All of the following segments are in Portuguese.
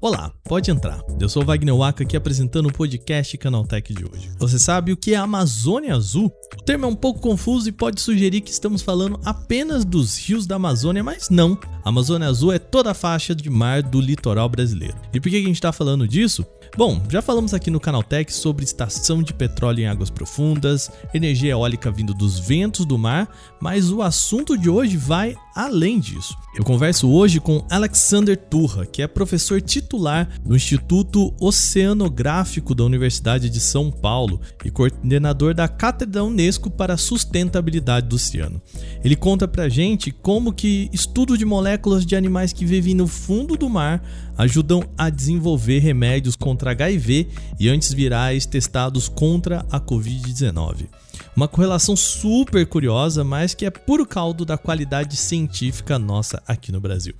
Olá, pode entrar. Eu sou Wagner Waka aqui apresentando o podcast Canaltech de hoje. Você sabe o que é Amazônia Azul? O termo é um pouco confuso e pode sugerir que estamos falando apenas dos rios da Amazônia, mas não. A Amazônia Azul é toda a faixa de mar do litoral brasileiro. E por que a gente está falando disso? Bom, já falamos aqui no Canaltech sobre estação de petróleo em águas profundas, energia eólica vindo dos ventos do mar, mas o assunto de hoje vai além disso. Eu converso hoje com Alexander Turra, que é professor titular do Instituto Oceanográfico da Universidade de São Paulo e coordenador da Cátedra Unesco para a Sustentabilidade do Oceano. Ele conta pra gente como que estudo de moléculas de animais que vivem no fundo do mar ajudam a desenvolver remédios contra HIV e antivirais testados contra a Covid-19. Uma correlação super curiosa, mas que é puro caldo da qualidade científica nossa aqui no Brasil.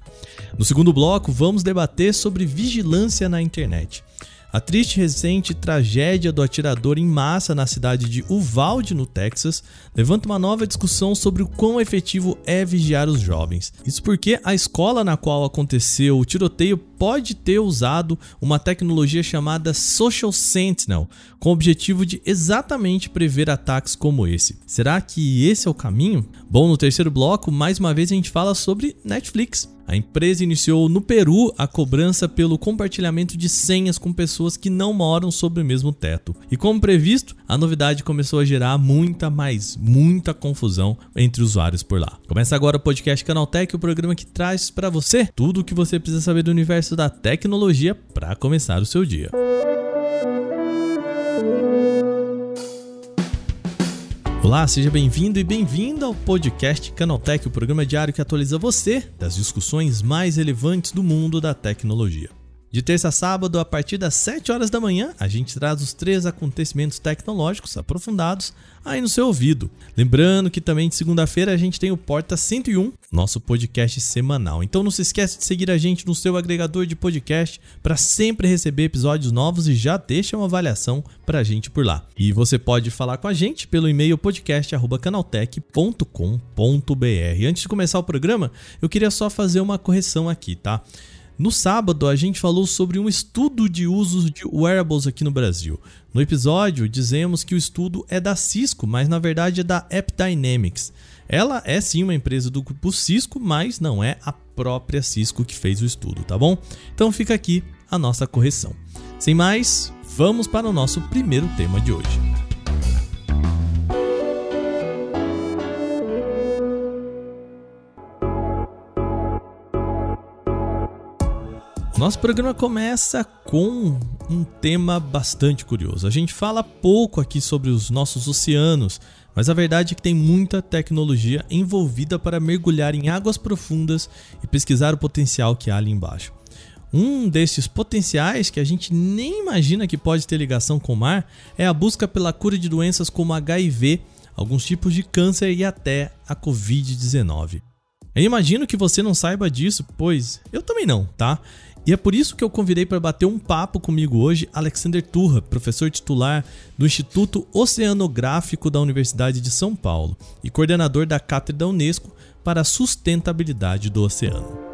No segundo bloco, vamos debater sobre vigilância na internet. A triste recente tragédia do atirador em massa na cidade de Uvalde, no Texas, levanta uma nova discussão sobre o quão efetivo é vigiar os jovens. Isso porque a escola na qual aconteceu o tiroteio pode ter usado uma tecnologia chamada Social Sentinel, com o objetivo de exatamente prever ataques como esse. Será que esse é o caminho? Bom, no terceiro bloco, mais uma vez a gente fala sobre Netflix. A empresa iniciou no Peru a cobrança pelo compartilhamento de senhas com pessoas que não moram sob o mesmo teto. E como previsto, a novidade começou a gerar muita, mais muita confusão entre usuários por lá. Começa agora o podcast Canaltech, o programa que traz para você tudo o que você precisa saber do universo da tecnologia para começar o seu dia. Olá, seja bem-vindo e bem-vinda ao podcast Canaltech, o programa diário que atualiza você das discussões mais relevantes do mundo da tecnologia. De terça a sábado, a partir das 7 horas da manhã, a gente traz os três acontecimentos tecnológicos aprofundados aí no seu ouvido. Lembrando que também de segunda-feira a gente tem o Porta 101, nosso podcast semanal. Então não se esquece de seguir a gente no seu agregador de podcast para sempre receber episódios novos e já deixa uma avaliação para a gente por lá. E você pode falar com a gente pelo e-mail podcast@canaltech.com.br. Antes de começar o programa, eu queria só fazer uma correção aqui, tá? No sábado, a gente falou sobre um estudo de usos de wearables aqui no Brasil. No episódio, dizemos que o estudo é da Cisco, mas na verdade é da AppDynamics. Ela é sim uma empresa do grupo Cisco, mas não é a própria Cisco que fez o estudo, tá bom? Então fica aqui a nossa correção. Sem mais, vamos para o nosso primeiro tema de hoje. Nosso programa começa com um tema bastante curioso. A gente fala pouco aqui sobre os nossos oceanos, mas a verdade é que tem muita tecnologia envolvida para mergulhar em águas profundas e pesquisar o potencial que há ali embaixo. Um desses potenciais que a gente nem imagina que pode ter ligação com o mar é a busca pela cura de doenças como HIV, alguns tipos de câncer e até a Covid-19. Eu imagino que você não saiba disso, pois eu também não, tá? E é por isso que eu convidei para bater um papo comigo hoje Alexander Turra, professor titular do Instituto Oceanográfico da Universidade de São Paulo e coordenador da Cátedra Unesco para a Sustentabilidade do Oceano.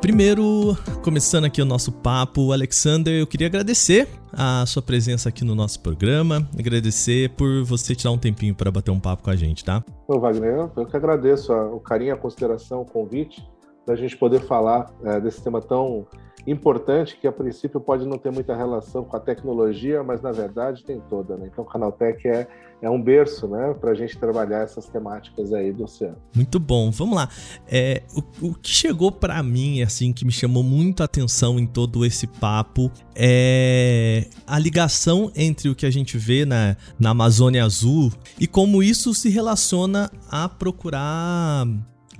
Primeiro, começando aqui o nosso papo, Alexander, eu queria agradecer a sua presença aqui no nosso programa, agradecer por você tirar um tempinho para bater um papo com a gente, tá? Ô Wagner, eu que agradeço o carinho, a consideração, o convite da gente poder falar é, desse tema tão importante que a princípio pode não ter muita relação com a tecnologia, mas na verdade tem toda. Né? Então o Canaltech é, é um berço né, para a gente trabalhar essas temáticas aí do oceano. Muito bom, vamos lá. É, o, o que chegou para mim, assim, que me chamou muito a atenção em todo esse papo é a ligação entre o que a gente vê na, na Amazônia Azul e como isso se relaciona a procurar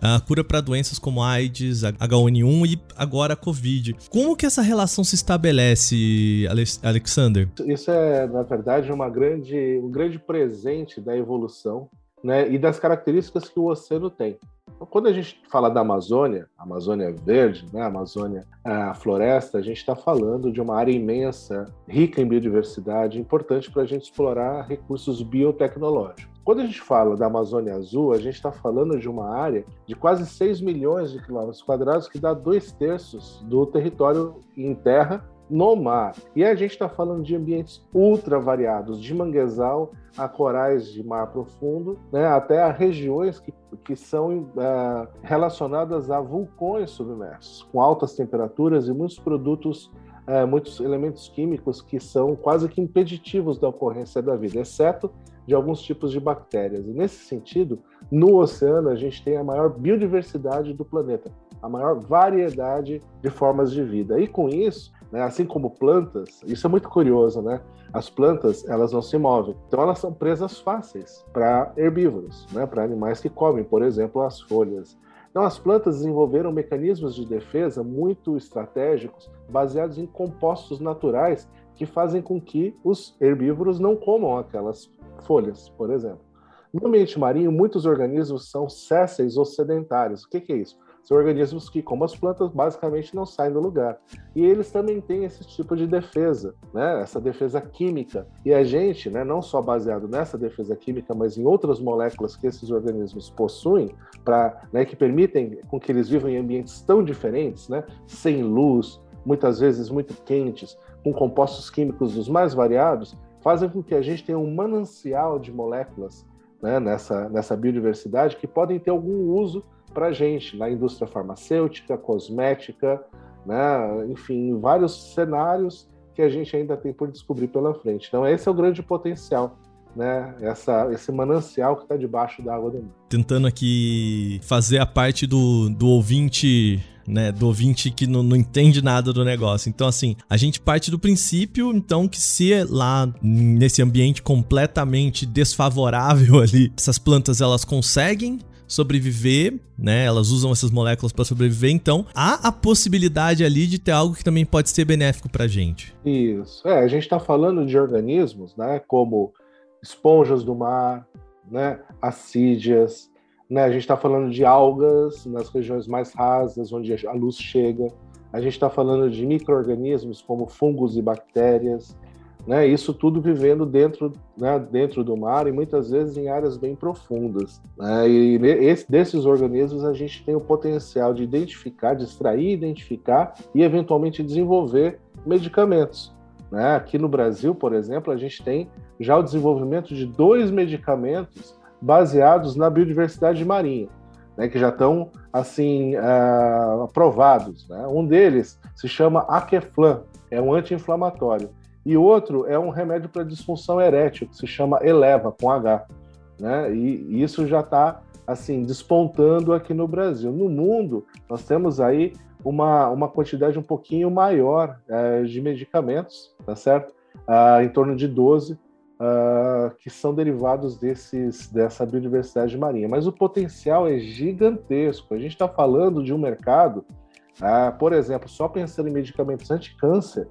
a cura para doenças como AIDS, H1N1 e agora a Covid. Como que essa relação se estabelece, Alexander? Isso é, na verdade, uma grande, um grande presente da evolução né, e das características que o oceano tem. Então, quando a gente fala da Amazônia, Amazônia verde, né, Amazônia a floresta, a gente está falando de uma área imensa, rica em biodiversidade, importante para a gente explorar recursos biotecnológicos. Quando a gente fala da Amazônia Azul, a gente está falando de uma área de quase 6 milhões de quilômetros quadrados, que dá dois terços do território em terra no mar. E a gente está falando de ambientes ultra variados, de manguezal a corais de mar profundo, né, até a regiões que, que são uh, relacionadas a vulcões submersos, com altas temperaturas e muitos produtos, uh, muitos elementos químicos que são quase que impeditivos da ocorrência da vida, exceto de alguns tipos de bactérias. E nesse sentido, no oceano a gente tem a maior biodiversidade do planeta, a maior variedade de formas de vida. E com isso, né? Assim como plantas, isso é muito curioso, né? As plantas, elas não se movem. Então, elas são presas fáceis para herbívoros, né? Para animais que comem, por exemplo, as folhas. Então, as plantas desenvolveram mecanismos de defesa muito estratégicos, baseados em compostos naturais que fazem com que os herbívoros não comam aquelas folhas, por exemplo. No ambiente marinho, muitos organismos são sésseis ou sedentários. O que, que é isso? São organismos que, como as plantas, basicamente não saem do lugar. E eles também têm esse tipo de defesa, né? essa defesa química. E a gente, né, não só baseado nessa defesa química, mas em outras moléculas que esses organismos possuem, para né, que permitem com que eles vivam em ambientes tão diferentes, né, sem luz, muitas vezes muito quentes, com compostos químicos dos mais variados, fazem com que a gente tenha um manancial de moléculas né, nessa, nessa biodiversidade que podem ter algum uso para a gente na indústria farmacêutica, cosmética, né? enfim, vários cenários que a gente ainda tem por descobrir pela frente. Então, esse é o grande potencial né, essa, esse manancial que está debaixo da água do mar. Tentando aqui fazer a parte do, do ouvinte. Né, do ouvinte que não, não entende nada do negócio. Então, assim, a gente parte do princípio, então, que se lá nesse ambiente completamente desfavorável ali, essas plantas elas conseguem sobreviver, né? Elas usam essas moléculas para sobreviver, então há a possibilidade ali de ter algo que também pode ser benéfico para a gente. Isso. É, a gente está falando de organismos, né? Como esponjas do mar, né? Assídias, né? A gente está falando de algas nas regiões mais rasas, onde a luz chega. A gente está falando de micro-organismos como fungos e bactérias né? Isso tudo vivendo dentro, né, dentro do mar e muitas vezes em áreas bem profundas. Né? E esse, desses organismos a gente tem o potencial de identificar, de extrair, identificar e eventualmente desenvolver medicamentos. Né? Aqui no Brasil, por exemplo, a gente tem já o desenvolvimento de dois medicamentos baseados na biodiversidade marinha, né, que já estão assim uh, aprovados. Né? Um deles se chama Aqueflan, é um anti-inflamatório. E outro é um remédio para disfunção erétil, que se chama Eleva, com H. Né? E isso já está assim despontando aqui no Brasil. No mundo, nós temos aí uma, uma quantidade um pouquinho maior é, de medicamentos, tá certo? Ah, em torno de 12, ah, que são derivados desses, dessa biodiversidade marinha. Mas o potencial é gigantesco. A gente está falando de um mercado, ah, por exemplo, só pensando em medicamentos anti-câncer,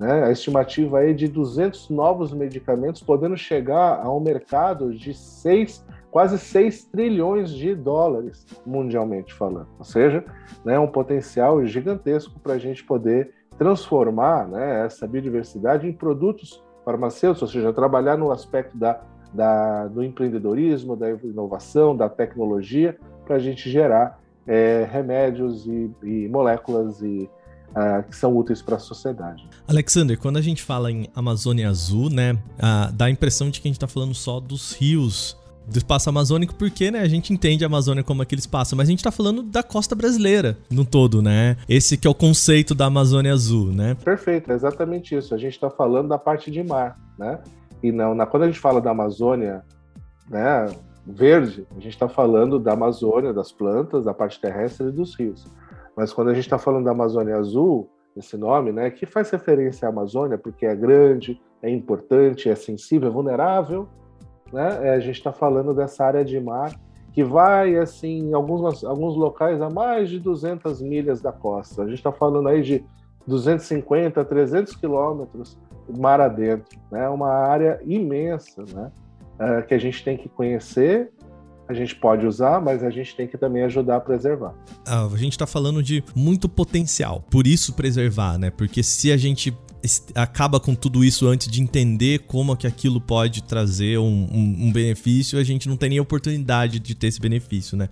né? A estimativa é de 200 novos medicamentos, podendo chegar a um mercado de 6, quase 6 trilhões de dólares, mundialmente falando. Ou seja, né, um potencial gigantesco para a gente poder transformar né, essa biodiversidade em produtos farmacêuticos, ou seja, trabalhar no aspecto da, da, do empreendedorismo, da inovação, da tecnologia, para a gente gerar é, remédios e, e moléculas e Uh, que são úteis para a sociedade. Alexander, quando a gente fala em Amazônia Azul, né, uh, dá a impressão de que a gente está falando só dos rios do espaço amazônico, porque né, a gente entende a Amazônia como aquele espaço, mas a gente está falando da costa brasileira no todo, né? Esse que é o conceito da Amazônia Azul, né? Perfeito, é exatamente isso. A gente está falando da parte de mar, né? E não, na, quando a gente fala da Amazônia, né, verde, a gente está falando da Amazônia, das plantas, da parte terrestre e dos rios. Mas quando a gente está falando da Amazônia Azul, esse nome, né, que faz referência à Amazônia porque é grande, é importante, é sensível, é vulnerável, né? É, a gente está falando dessa área de mar que vai assim em alguns alguns locais a mais de 200 milhas da costa. A gente está falando aí de 250, 300 quilômetros mar adentro, né? Uma área imensa, né? É, que a gente tem que conhecer a gente pode usar, mas a gente tem que também ajudar a preservar. Ah, a gente está falando de muito potencial, por isso preservar, né? Porque se a gente acaba com tudo isso antes de entender como que aquilo pode trazer um, um, um, benefício, a gente não tem nem oportunidade de ter esse benefício, né?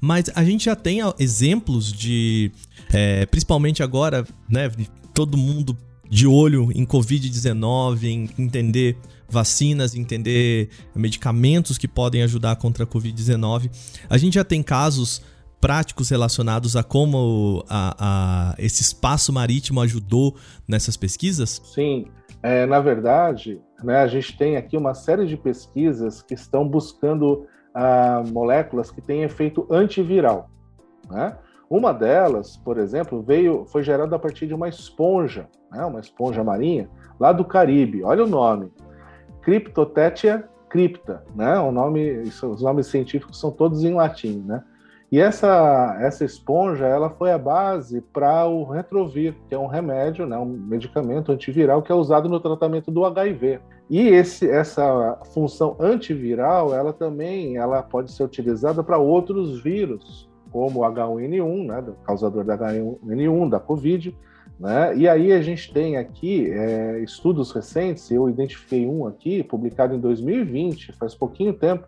Mas a gente já tem exemplos de, é, principalmente agora, né? Todo mundo de olho em Covid-19, em entender vacinas, entender medicamentos que podem ajudar contra a Covid-19. A gente já tem casos práticos relacionados a como a, a, esse espaço marítimo ajudou nessas pesquisas? Sim, é, na verdade, né, a gente tem aqui uma série de pesquisas que estão buscando ah, moléculas que têm efeito antiviral. Né? Uma delas, por exemplo, veio, foi gerada a partir de uma esponja, né, uma esponja marinha, lá do Caribe. Olha o nome, Cryptotetia crypta, né? O nome, os nomes científicos são todos em latim, né? E essa, essa esponja ela foi a base para o Retrovir, que é um remédio, né, um medicamento antiviral que é usado no tratamento do HIV. E esse, essa função antiviral, ela também ela pode ser utilizada para outros vírus, como o H1N1, né, causador da H1N1, da Covid. Né? E aí a gente tem aqui é, estudos recentes, eu identifiquei um aqui, publicado em 2020, faz pouquinho tempo,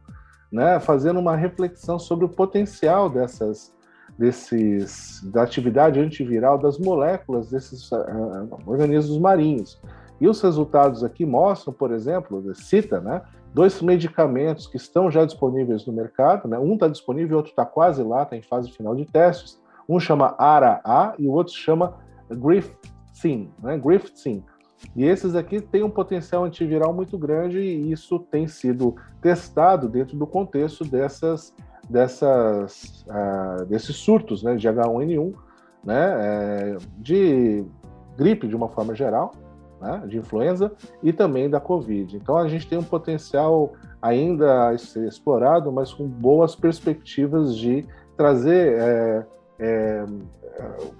né, fazendo uma reflexão sobre o potencial dessas desses da atividade antiviral das moléculas desses uh, organismos marinhos. E os resultados aqui mostram, por exemplo, cita, né, dois medicamentos que estão já disponíveis no mercado, né? Um está disponível, outro está quase lá, está em fase final de testes. Um chama ARA-A e o outro chama Griftin, né? E esses aqui têm um potencial antiviral muito grande e isso tem sido testado dentro do contexto dessas, dessas, uh, desses surtos né, de H1N1, né, é, de gripe de uma forma geral, né, de influenza e também da Covid. Então a gente tem um potencial ainda a ser explorado, mas com boas perspectivas de trazer é, é,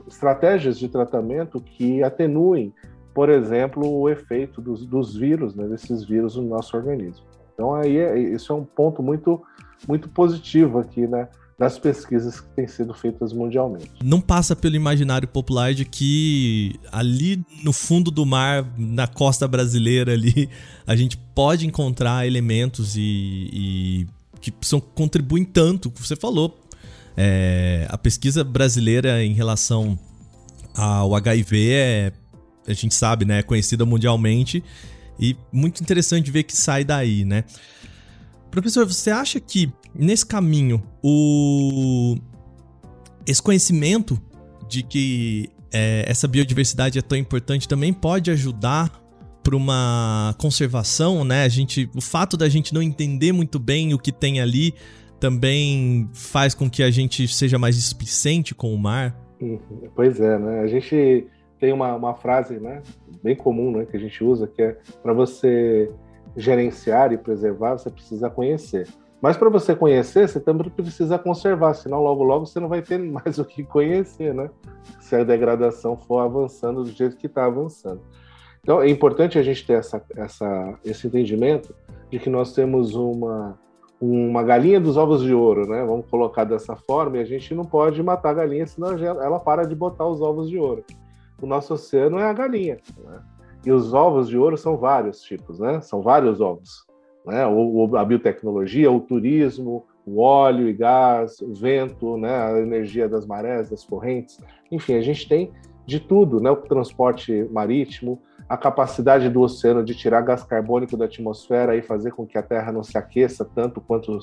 estratégias de tratamento que atenuem por exemplo, o efeito dos, dos vírus, né, desses vírus no nosso organismo. Então, aí é, isso é um ponto muito, muito positivo aqui, né? das pesquisas que têm sido feitas mundialmente. Não passa pelo imaginário popular de que ali no fundo do mar, na costa brasileira ali, a gente pode encontrar elementos e, e que são, contribuem tanto. Você falou, é, a pesquisa brasileira em relação ao HIV é a gente sabe, né, é conhecida mundialmente e muito interessante ver que sai daí, né? Professor, você acha que nesse caminho o esse conhecimento de que é, essa biodiversidade é tão importante também pode ajudar para uma conservação, né? A gente, o fato da gente não entender muito bem o que tem ali também faz com que a gente seja mais displicente com o mar. Pois é, né? A gente tem uma, uma frase né, bem comum né, que a gente usa, que é para você gerenciar e preservar, você precisa conhecer. Mas para você conhecer, você também precisa conservar, senão logo logo você não vai ter mais o que conhecer, né? Se a degradação for avançando do jeito que está avançando. Então é importante a gente ter essa, essa, esse entendimento de que nós temos uma, uma galinha dos ovos de ouro, né? Vamos colocar dessa forma, e a gente não pode matar a galinha, senão ela para de botar os ovos de ouro o nosso oceano é a galinha. Né? E os ovos de ouro são vários tipos, né? São vários ovos. Né? O, a biotecnologia, o turismo, o óleo e gás, o vento, né? a energia das marés, das correntes. Enfim, a gente tem de tudo, né? O transporte marítimo, a capacidade do oceano de tirar gás carbônico da atmosfera e fazer com que a Terra não se aqueça tanto quanto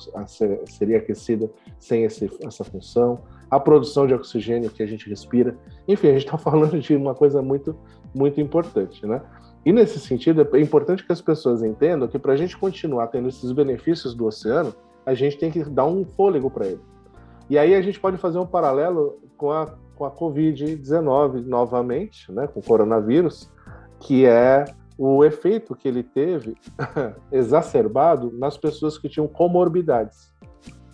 seria aquecida sem esse, essa função a produção de oxigênio que a gente respira. Enfim, a gente está falando de uma coisa muito, muito importante, né? E nesse sentido, é importante que as pessoas entendam que para a gente continuar tendo esses benefícios do oceano, a gente tem que dar um fôlego para ele. E aí a gente pode fazer um paralelo com a, com a Covid-19 novamente, né, com o coronavírus, que é o efeito que ele teve exacerbado nas pessoas que tinham comorbidades,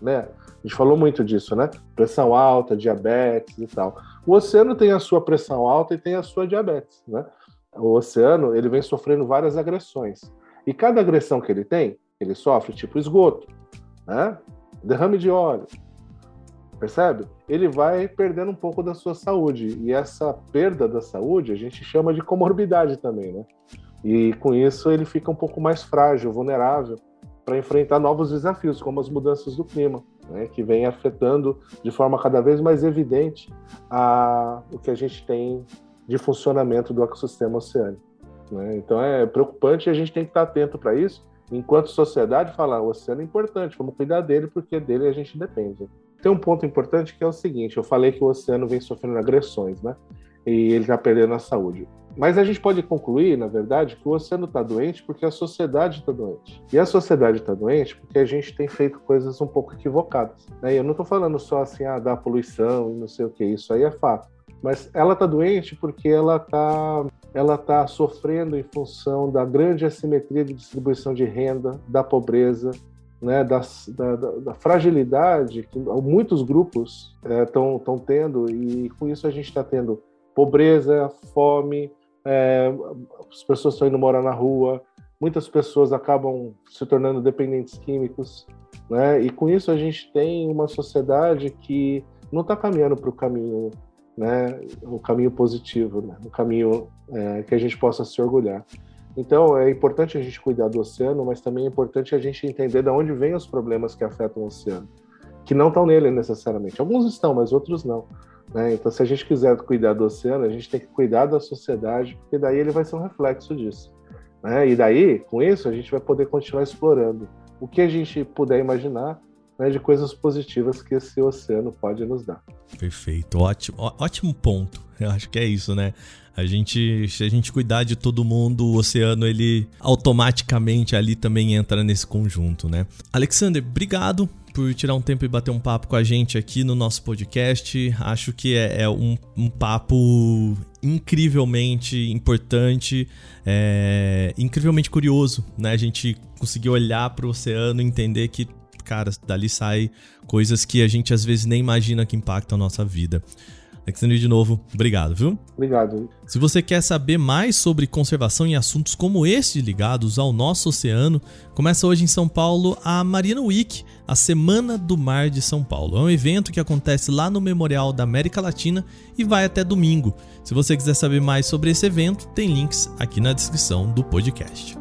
né? A gente falou muito disso, né? Pressão alta, diabetes e tal. O oceano tem a sua pressão alta e tem a sua diabetes, né? O oceano, ele vem sofrendo várias agressões. E cada agressão que ele tem, ele sofre, tipo esgoto, né? derrame de óleo, percebe? Ele vai perdendo um pouco da sua saúde. E essa perda da saúde a gente chama de comorbidade também, né? E com isso ele fica um pouco mais frágil, vulnerável para enfrentar novos desafios, como as mudanças do clima, né, que vem afetando de forma cada vez mais evidente a, o que a gente tem de funcionamento do ecossistema oceânico. Né? Então é preocupante e a gente tem que estar atento para isso. Enquanto sociedade, falar o oceano é importante, vamos cuidar dele porque dele a gente depende. Tem um ponto importante que é o seguinte: eu falei que o oceano vem sofrendo agressões, né? E ele está perdendo a saúde. Mas a gente pode concluir, na verdade, que o oceano está doente porque a sociedade está doente. E a sociedade está doente porque a gente tem feito coisas um pouco equivocadas. Né? E eu não estou falando só assim, ah, da poluição e não sei o que, isso aí é fato. Mas ela está doente porque ela está ela tá sofrendo em função da grande assimetria de distribuição de renda, da pobreza, né, da, da, da, fragilidade que muitos grupos estão é, tendo, e com isso a gente está tendo pobreza, fome, é, as pessoas estão indo morar na rua, muitas pessoas acabam se tornando dependentes químicos, né? E com isso a gente tem uma sociedade que não está caminhando para o caminho, né? O caminho positivo, né? O caminho é, que a gente possa se orgulhar. Então é importante a gente cuidar do oceano, mas também é importante a gente entender de onde vêm os problemas que afetam o oceano, que não estão nele necessariamente. Alguns estão, mas outros não. Né? Então, se a gente quiser cuidar do oceano, a gente tem que cuidar da sociedade, porque daí ele vai ser um reflexo disso. Né? E daí, com isso, a gente vai poder continuar explorando o que a gente puder imaginar né, de coisas positivas que esse oceano pode nos dar. Perfeito, ótimo, ótimo ponto. Eu acho que é isso, né? A gente, se a gente cuidar de todo mundo, o oceano ele automaticamente ali também entra nesse conjunto, né? Alexander, obrigado por tirar um tempo e bater um papo com a gente aqui no nosso podcast. Acho que é, é um, um, papo incrivelmente importante, é, incrivelmente curioso, né? A gente conseguiu olhar para o oceano e entender que, cara, dali sai coisas que a gente às vezes nem imagina que impactam a nossa vida. Alexandre, de novo, obrigado, viu? Obrigado. Se você quer saber mais sobre conservação e assuntos como este ligados ao nosso oceano, começa hoje em São Paulo a Marina Week, a Semana do Mar de São Paulo. É um evento que acontece lá no Memorial da América Latina e vai até domingo. Se você quiser saber mais sobre esse evento, tem links aqui na descrição do podcast.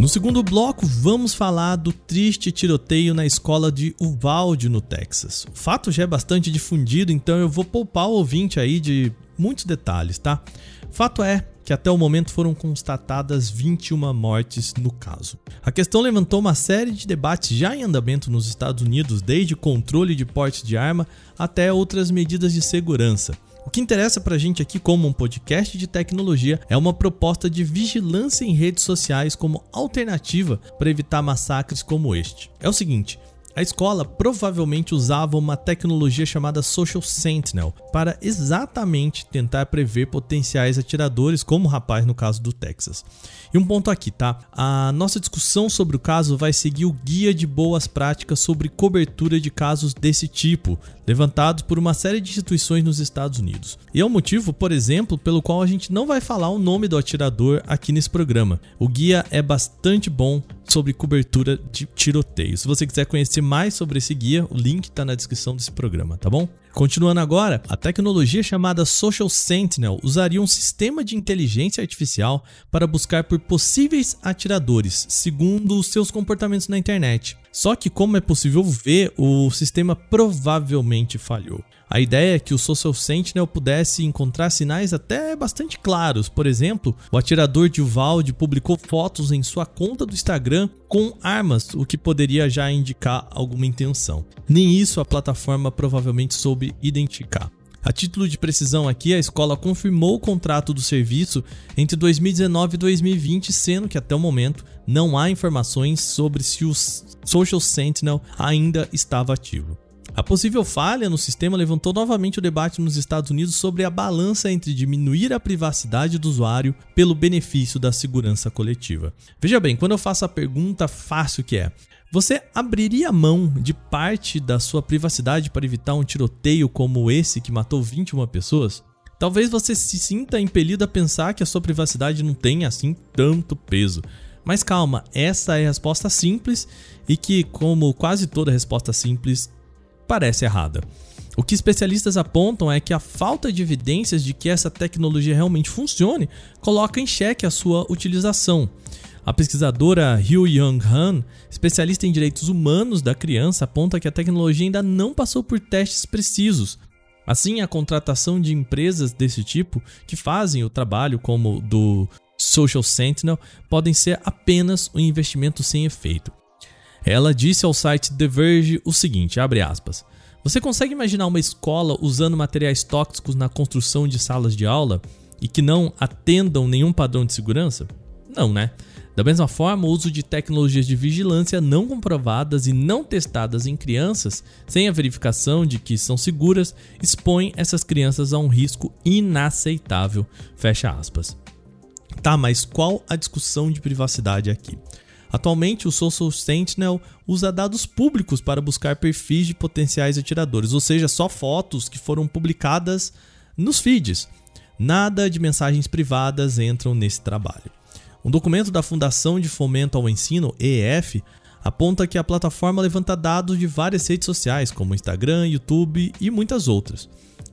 No segundo bloco, vamos falar do triste tiroteio na escola de Uvalde, no Texas. O fato já é bastante difundido, então eu vou poupar o ouvinte aí de muitos detalhes, tá? Fato é que até o momento foram constatadas 21 mortes no caso. A questão levantou uma série de debates já em andamento nos Estados Unidos, desde controle de porte de arma até outras medidas de segurança. O que interessa pra gente aqui como um podcast de tecnologia é uma proposta de vigilância em redes sociais como alternativa para evitar massacres como este. É o seguinte, a escola provavelmente usava uma tecnologia chamada Social Sentinel para exatamente tentar prever potenciais atiradores, como o rapaz no caso do Texas. E um ponto aqui, tá? A nossa discussão sobre o caso vai seguir o guia de boas práticas sobre cobertura de casos desse tipo, levantados por uma série de instituições nos Estados Unidos. E é o um motivo, por exemplo, pelo qual a gente não vai falar o nome do atirador aqui nesse programa. O guia é bastante bom sobre cobertura de tiroteio. Se você quiser conhecer mais sobre esse guia, o link está na descrição desse programa, tá bom? Continuando agora, a tecnologia chamada Social Sentinel usaria um sistema de inteligência artificial para buscar por possíveis atiradores, segundo os seus comportamentos na internet. Só que, como é possível ver, o sistema provavelmente falhou. A ideia é que o Social Sentinel pudesse encontrar sinais até bastante claros. Por exemplo, o atirador de Uvalde publicou fotos em sua conta do Instagram com armas, o que poderia já indicar alguma intenção. Nem isso a plataforma provavelmente soube identificar. A título de precisão aqui, a escola confirmou o contrato do serviço entre 2019 e 2020, sendo que até o momento não há informações sobre se o Social Sentinel ainda estava ativo. A possível falha no sistema levantou novamente o debate nos Estados Unidos sobre a balança entre diminuir a privacidade do usuário pelo benefício da segurança coletiva. Veja bem, quando eu faço a pergunta fácil que é: você abriria mão de parte da sua privacidade para evitar um tiroteio como esse que matou 21 pessoas? Talvez você se sinta impelido a pensar que a sua privacidade não tem assim tanto peso. Mas calma, essa é a resposta simples e que, como quase toda resposta simples, parece errada. O que especialistas apontam é que a falta de evidências de que essa tecnologia realmente funcione coloca em xeque a sua utilização. A pesquisadora Hyo Young Han, especialista em direitos humanos da criança, aponta que a tecnologia ainda não passou por testes precisos, Assim, a contratação de empresas desse tipo, que fazem o trabalho como do Social Sentinel, podem ser apenas um investimento sem efeito. Ela disse ao site The Verge o seguinte, aspas, Você consegue imaginar uma escola usando materiais tóxicos na construção de salas de aula e que não atendam nenhum padrão de segurança? Não, né? Da mesma forma, o uso de tecnologias de vigilância não comprovadas e não testadas em crianças, sem a verificação de que são seguras, expõe essas crianças a um risco inaceitável. Fecha aspas. Tá, mas qual a discussão de privacidade aqui? Atualmente, o Social Sentinel usa dados públicos para buscar perfis de potenciais atiradores, ou seja, só fotos que foram publicadas nos feeds. Nada de mensagens privadas entram nesse trabalho. Um documento da Fundação de Fomento ao Ensino, EF, aponta que a plataforma levanta dados de várias redes sociais, como Instagram, YouTube e muitas outras.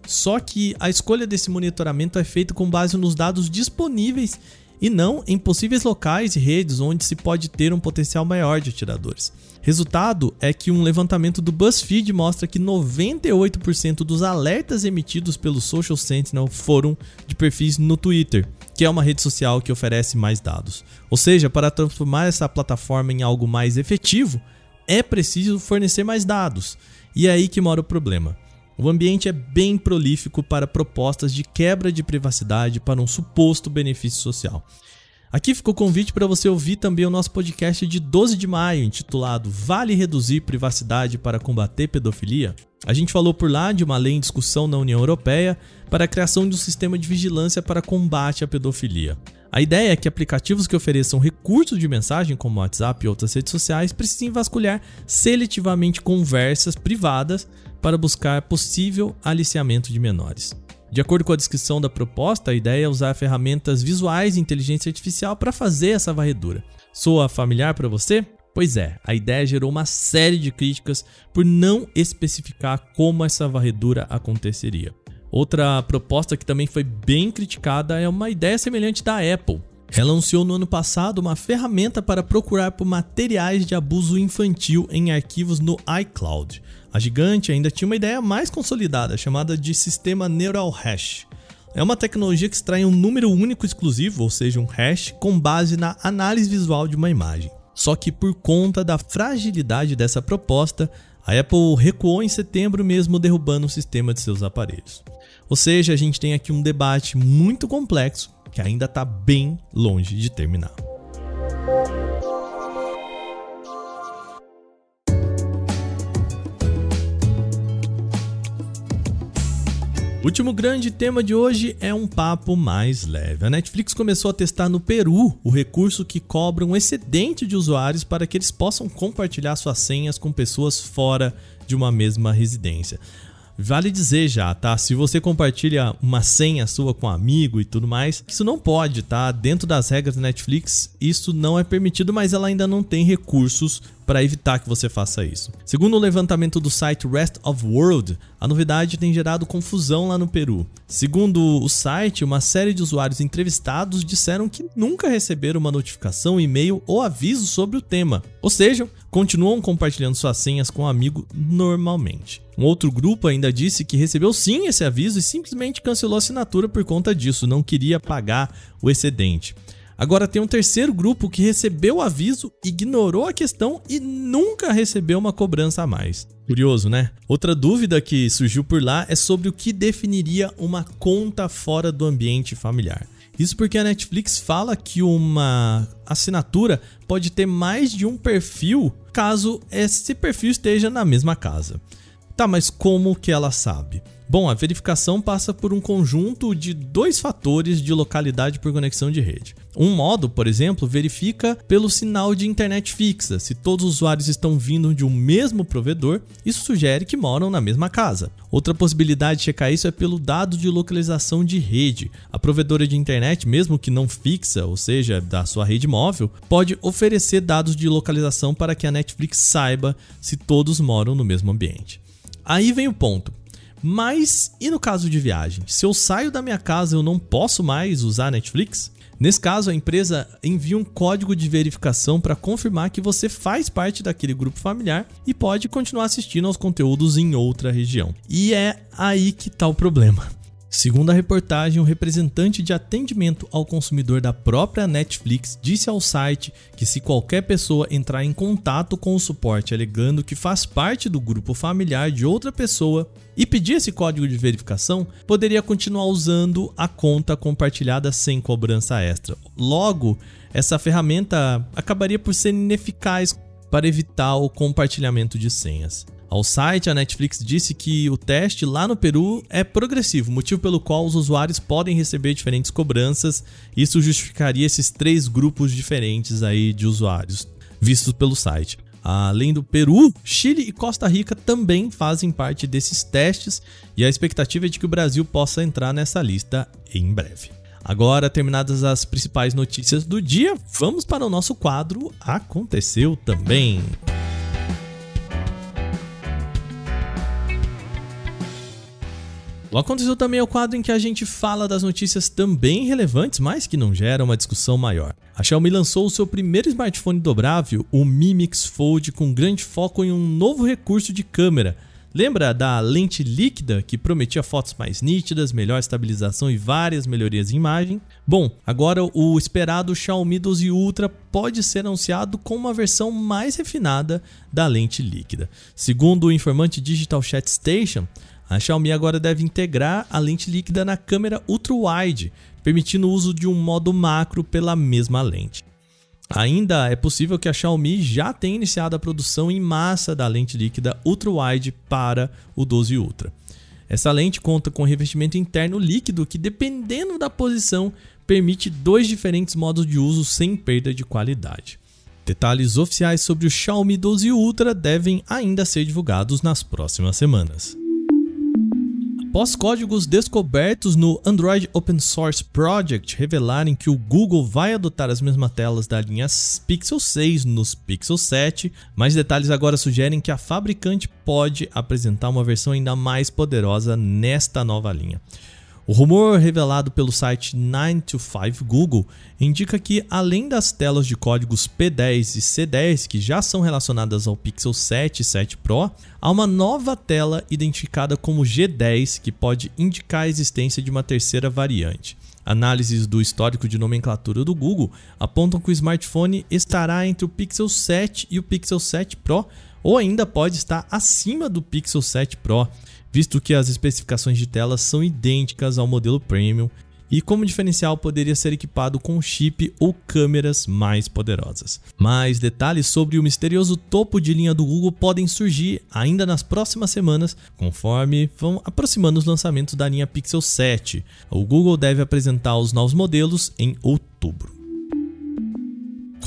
Só que a escolha desse monitoramento é feita com base nos dados disponíveis e não em possíveis locais e redes onde se pode ter um potencial maior de atiradores. Resultado é que um levantamento do BuzzFeed mostra que 98% dos alertas emitidos pelo Social Sentinel foram de perfis no Twitter, que é uma rede social que oferece mais dados. Ou seja, para transformar essa plataforma em algo mais efetivo, é preciso fornecer mais dados. E é aí que mora o problema. O ambiente é bem prolífico para propostas de quebra de privacidade para um suposto benefício social. Aqui ficou o convite para você ouvir também o nosso podcast de 12 de maio, intitulado Vale reduzir privacidade para combater pedofilia? A gente falou por lá de uma lei em discussão na União Europeia para a criação de um sistema de vigilância para combate à pedofilia. A ideia é que aplicativos que ofereçam recursos de mensagem, como WhatsApp e outras redes sociais, precisem vasculhar seletivamente conversas privadas para buscar possível aliciamento de menores. De acordo com a descrição da proposta, a ideia é usar ferramentas visuais e inteligência artificial para fazer essa varredura. Soa familiar para você? Pois é, a ideia gerou uma série de críticas por não especificar como essa varredura aconteceria. Outra proposta que também foi bem criticada é uma ideia semelhante da Apple. Ela anunciou no ano passado uma ferramenta para procurar por materiais de abuso infantil em arquivos no iCloud. A gigante ainda tinha uma ideia mais consolidada, chamada de sistema Neural Hash. É uma tecnologia que extrai um número único exclusivo, ou seja, um hash, com base na análise visual de uma imagem. Só que por conta da fragilidade dessa proposta, a Apple recuou em setembro mesmo derrubando o sistema de seus aparelhos. Ou seja, a gente tem aqui um debate muito complexo que ainda está bem longe de terminar. Último grande tema de hoje é um papo mais leve. A Netflix começou a testar no Peru o recurso que cobra um excedente de usuários para que eles possam compartilhar suas senhas com pessoas fora de uma mesma residência. Vale dizer já, tá? Se você compartilha uma senha sua com um amigo e tudo mais, isso não pode, tá? Dentro das regras da Netflix, isso não é permitido, mas ela ainda não tem recursos para evitar que você faça isso. Segundo o levantamento do site Rest of World, a novidade tem gerado confusão lá no Peru. Segundo o site, uma série de usuários entrevistados disseram que nunca receberam uma notificação, e-mail ou aviso sobre o tema. Ou seja, continuam compartilhando suas senhas com um amigo normalmente. Um outro grupo ainda disse que recebeu sim esse aviso e simplesmente cancelou a assinatura por conta disso, não queria pagar o excedente. Agora tem um terceiro grupo que recebeu o aviso, ignorou a questão e nunca recebeu uma cobrança a mais. Curioso, né? Outra dúvida que surgiu por lá é sobre o que definiria uma conta fora do ambiente familiar. Isso porque a Netflix fala que uma assinatura pode ter mais de um perfil caso esse perfil esteja na mesma casa. Tá, mas como que ela sabe? Bom, a verificação passa por um conjunto de dois fatores de localidade por conexão de rede. Um modo, por exemplo, verifica pelo sinal de internet fixa. Se todos os usuários estão vindo de um mesmo provedor, isso sugere que moram na mesma casa. Outra possibilidade de checar isso é pelo dado de localização de rede. A provedora de internet, mesmo que não fixa, ou seja, da sua rede móvel, pode oferecer dados de localização para que a Netflix saiba se todos moram no mesmo ambiente. Aí vem o ponto. Mas e no caso de viagem? Se eu saio da minha casa, eu não posso mais usar Netflix? Nesse caso, a empresa envia um código de verificação para confirmar que você faz parte daquele grupo familiar e pode continuar assistindo aos conteúdos em outra região. E é aí que está o problema. Segundo a reportagem, um representante de atendimento ao consumidor da própria Netflix disse ao site que se qualquer pessoa entrar em contato com o suporte alegando que faz parte do grupo familiar de outra pessoa e pedir esse código de verificação, poderia continuar usando a conta compartilhada sem cobrança extra. Logo, essa ferramenta acabaria por ser ineficaz para evitar o compartilhamento de senhas. Ao site, a Netflix disse que o teste lá no Peru é progressivo, motivo pelo qual os usuários podem receber diferentes cobranças. Isso justificaria esses três grupos diferentes aí de usuários vistos pelo site. Além do Peru, Chile e Costa Rica também fazem parte desses testes e a expectativa é de que o Brasil possa entrar nessa lista em breve. Agora, terminadas as principais notícias do dia, vamos para o nosso quadro Aconteceu também. O Aconteceu também é o quadro em que a gente fala das notícias também relevantes, mas que não geram uma discussão maior. A Xiaomi lançou o seu primeiro smartphone dobrável, o Mi Mix Fold, com grande foco em um novo recurso de câmera. Lembra da lente líquida que prometia fotos mais nítidas, melhor estabilização e várias melhorias em imagem? Bom, agora o esperado Xiaomi 12 Ultra pode ser anunciado com uma versão mais refinada da lente líquida. Segundo o informante Digital Chat Station, a Xiaomi agora deve integrar a lente líquida na câmera ultra-wide, permitindo o uso de um modo macro pela mesma lente. Ainda é possível que a Xiaomi já tenha iniciado a produção em massa da lente líquida ultra-wide para o 12 Ultra. Essa lente conta com revestimento interno líquido que, dependendo da posição, permite dois diferentes modos de uso sem perda de qualidade. Detalhes oficiais sobre o Xiaomi 12 Ultra devem ainda ser divulgados nas próximas semanas. Após códigos descobertos no Android Open Source Project revelarem que o Google vai adotar as mesmas telas da linha Pixel 6 nos Pixel 7, mais detalhes agora sugerem que a fabricante pode apresentar uma versão ainda mais poderosa nesta nova linha. O rumor revelado pelo site 9to5 Google indica que, além das telas de códigos P10 e C10 que já são relacionadas ao Pixel 7 e 7 Pro, há uma nova tela identificada como G10 que pode indicar a existência de uma terceira variante. Análises do histórico de nomenclatura do Google apontam que o smartphone estará entre o Pixel 7 e o Pixel 7 Pro, ou ainda pode estar acima do Pixel 7 Pro visto que as especificações de tela são idênticas ao modelo Premium e como diferencial poderia ser equipado com chip ou câmeras mais poderosas. Mais detalhes sobre o misterioso topo de linha do Google podem surgir ainda nas próximas semanas, conforme vão aproximando os lançamentos da linha Pixel 7. O Google deve apresentar os novos modelos em outubro.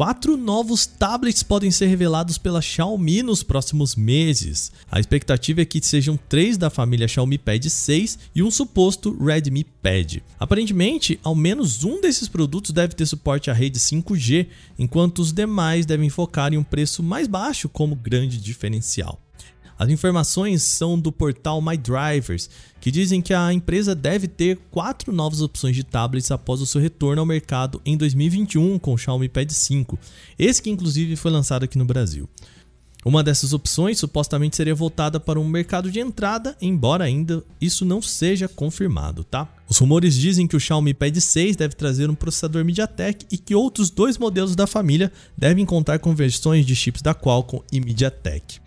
Quatro novos tablets podem ser revelados pela Xiaomi nos próximos meses. A expectativa é que sejam três da família Xiaomi Pad 6 e um suposto Redmi Pad. Aparentemente, ao menos um desses produtos deve ter suporte à rede 5G, enquanto os demais devem focar em um preço mais baixo como grande diferencial. As informações são do portal My Drivers, que dizem que a empresa deve ter quatro novas opções de tablets após o seu retorno ao mercado em 2021 com o Xiaomi Pad 5, esse que inclusive foi lançado aqui no Brasil. Uma dessas opções supostamente seria voltada para um mercado de entrada, embora ainda isso não seja confirmado, tá? Os rumores dizem que o Xiaomi Pad 6 deve trazer um processador MediaTek e que outros dois modelos da família devem contar com versões de chips da Qualcomm e MediaTek.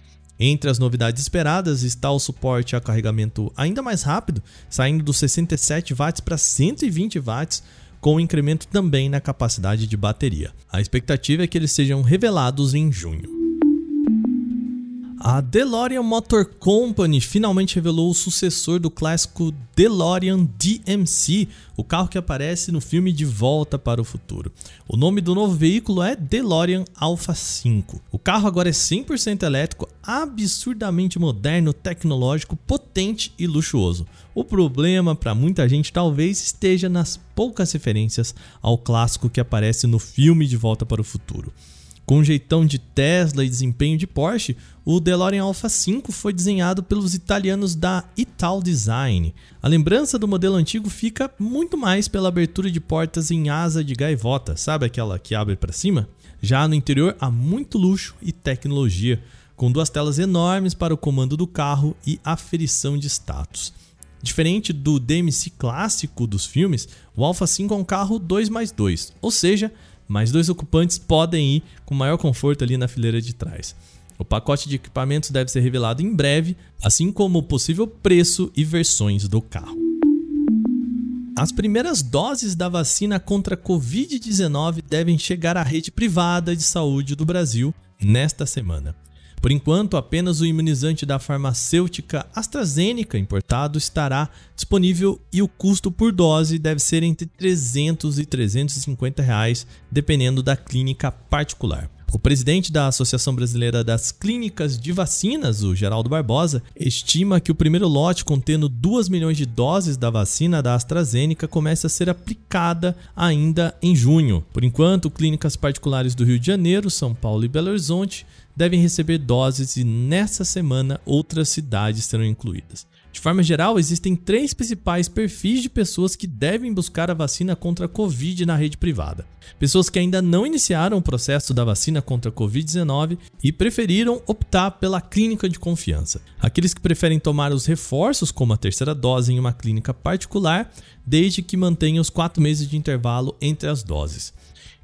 Entre as novidades esperadas está o suporte a carregamento ainda mais rápido, saindo dos 67 watts para 120 watts, com um incremento também na capacidade de bateria. A expectativa é que eles sejam revelados em junho. A DeLorean Motor Company finalmente revelou o sucessor do clássico DeLorean DMC, o carro que aparece no filme De Volta para o Futuro. O nome do novo veículo é DeLorean Alpha 5. O carro agora é 100% elétrico, absurdamente moderno, tecnológico, potente e luxuoso. O problema para muita gente talvez esteja nas poucas referências ao clássico que aparece no filme De Volta para o Futuro. Com jeitão de Tesla e desempenho de Porsche, o DeLorean Alpha 5 foi desenhado pelos italianos da Ital Design. A lembrança do modelo antigo fica muito mais pela abertura de portas em asa de gaivota, sabe aquela que abre para cima? Já no interior há muito luxo e tecnologia, com duas telas enormes para o comando do carro e aferição de status. Diferente do DMC clássico dos filmes, o Alpha 5 é um carro 2 mais 2, ou seja, mais dois ocupantes podem ir com maior conforto ali na fileira de trás. O pacote de equipamentos deve ser revelado em breve, assim como o possível preço e versões do carro. As primeiras doses da vacina contra a Covid-19 devem chegar à rede privada de saúde do Brasil nesta semana. Por enquanto, apenas o imunizante da farmacêutica AstraZeneca importado estará disponível e o custo por dose deve ser entre 300 e 350 reais, dependendo da clínica particular. O presidente da Associação Brasileira das Clínicas de Vacinas, o Geraldo Barbosa, estima que o primeiro lote contendo 2 milhões de doses da vacina da AstraZeneca comece a ser aplicada ainda em junho. Por enquanto, clínicas particulares do Rio de Janeiro, São Paulo e Belo Horizonte devem receber doses e nessa semana outras cidades serão incluídas. De forma geral, existem três principais perfis de pessoas que devem buscar a vacina contra a Covid na rede privada. Pessoas que ainda não iniciaram o processo da vacina contra a Covid-19 e preferiram optar pela clínica de confiança. Aqueles que preferem tomar os reforços, como a terceira dose em uma clínica particular, desde que mantenham os quatro meses de intervalo entre as doses.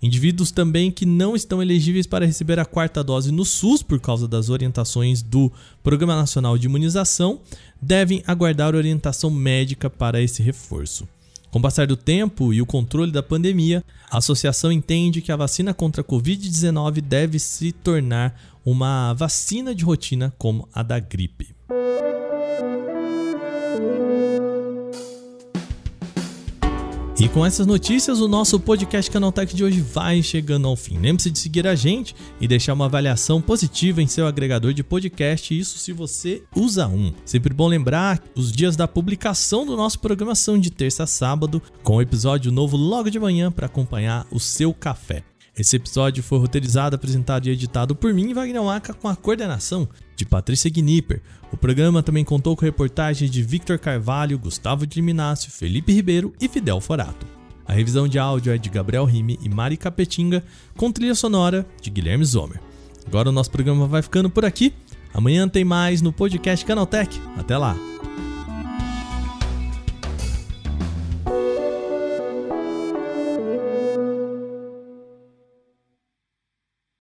Indivíduos também que não estão elegíveis para receber a quarta dose no SUS por causa das orientações do Programa Nacional de Imunização devem aguardar orientação médica para esse reforço. Com o passar do tempo e o controle da pandemia, a associação entende que a vacina contra a Covid-19 deve se tornar uma vacina de rotina como a da gripe. E com essas notícias, o nosso podcast Canaltech de hoje vai chegando ao fim. Lembre-se de seguir a gente e deixar uma avaliação positiva em seu agregador de podcast, isso se você usa um. Sempre bom lembrar os dias da publicação do nosso programa são de terça a sábado, com um episódio novo logo de manhã para acompanhar o seu café. Esse episódio foi roteirizado, apresentado e editado por mim, Wagner Waka, com a coordenação de Patrícia Gnipper. O programa também contou com reportagens de Victor Carvalho, Gustavo de Minácio, Felipe Ribeiro e Fidel Forato. A revisão de áudio é de Gabriel Rime e Mari Capetinga, com trilha sonora de Guilherme Zomer. Agora o nosso programa vai ficando por aqui. Amanhã tem mais no podcast Canaltech. Até lá!